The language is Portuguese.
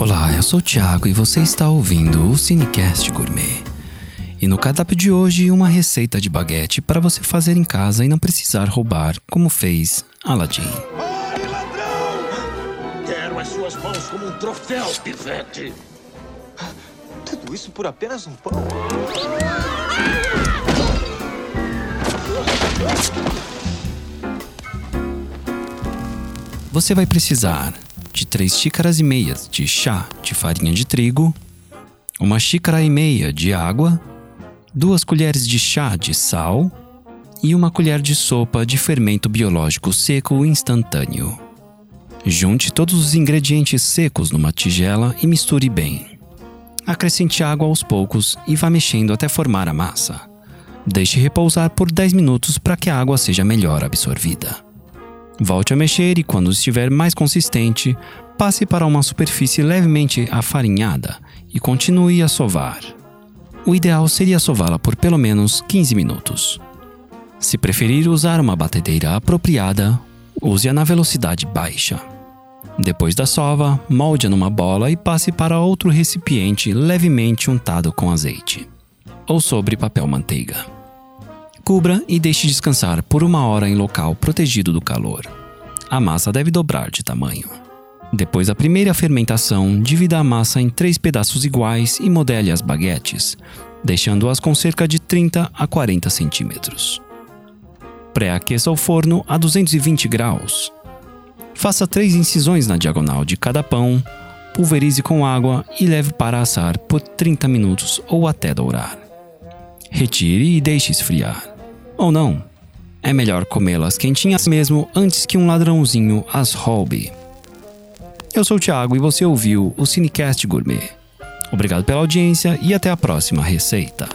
Olá, eu sou o Thiago e você está ouvindo o Cinecast Gourmet. E no cardápio de hoje, uma receita de baguete para você fazer em casa e não precisar roubar, como fez Aladdin. Ai, ladrão! Quero as suas mãos como um troféu, pivete. Tudo isso por apenas um pão? Você vai precisar 3 xícaras e meias de chá de farinha de trigo, uma xícara e meia de água, duas colheres de chá de sal e uma colher de sopa de fermento biológico seco instantâneo. Junte todos os ingredientes secos numa tigela e misture bem. Acrescente água aos poucos e vá mexendo até formar a massa. Deixe repousar por 10 minutos para que a água seja melhor absorvida. Volte a mexer e, quando estiver mais consistente, passe para uma superfície levemente afarinhada e continue a sovar. O ideal seria sová-la por pelo menos 15 minutos. Se preferir usar uma batedeira apropriada, use-a na velocidade baixa. Depois da sova, molde-a numa bola e passe para outro recipiente levemente untado com azeite ou sobre papel manteiga. Cubra e deixe descansar por uma hora em local protegido do calor. A massa deve dobrar de tamanho. Depois da primeira fermentação, divida a massa em três pedaços iguais e modele as baguetes, deixando-as com cerca de 30 a 40 centímetros. Pré-aqueça o forno a 220 graus. Faça três incisões na diagonal de cada pão, pulverize com água e leve para assar por 30 minutos ou até dourar. Retire e deixe esfriar. Ou não, é melhor comê-las quentinhas mesmo antes que um ladrãozinho as roube. Eu sou o Thiago e você ouviu o Cinecast Gourmet. Obrigado pela audiência e até a próxima receita.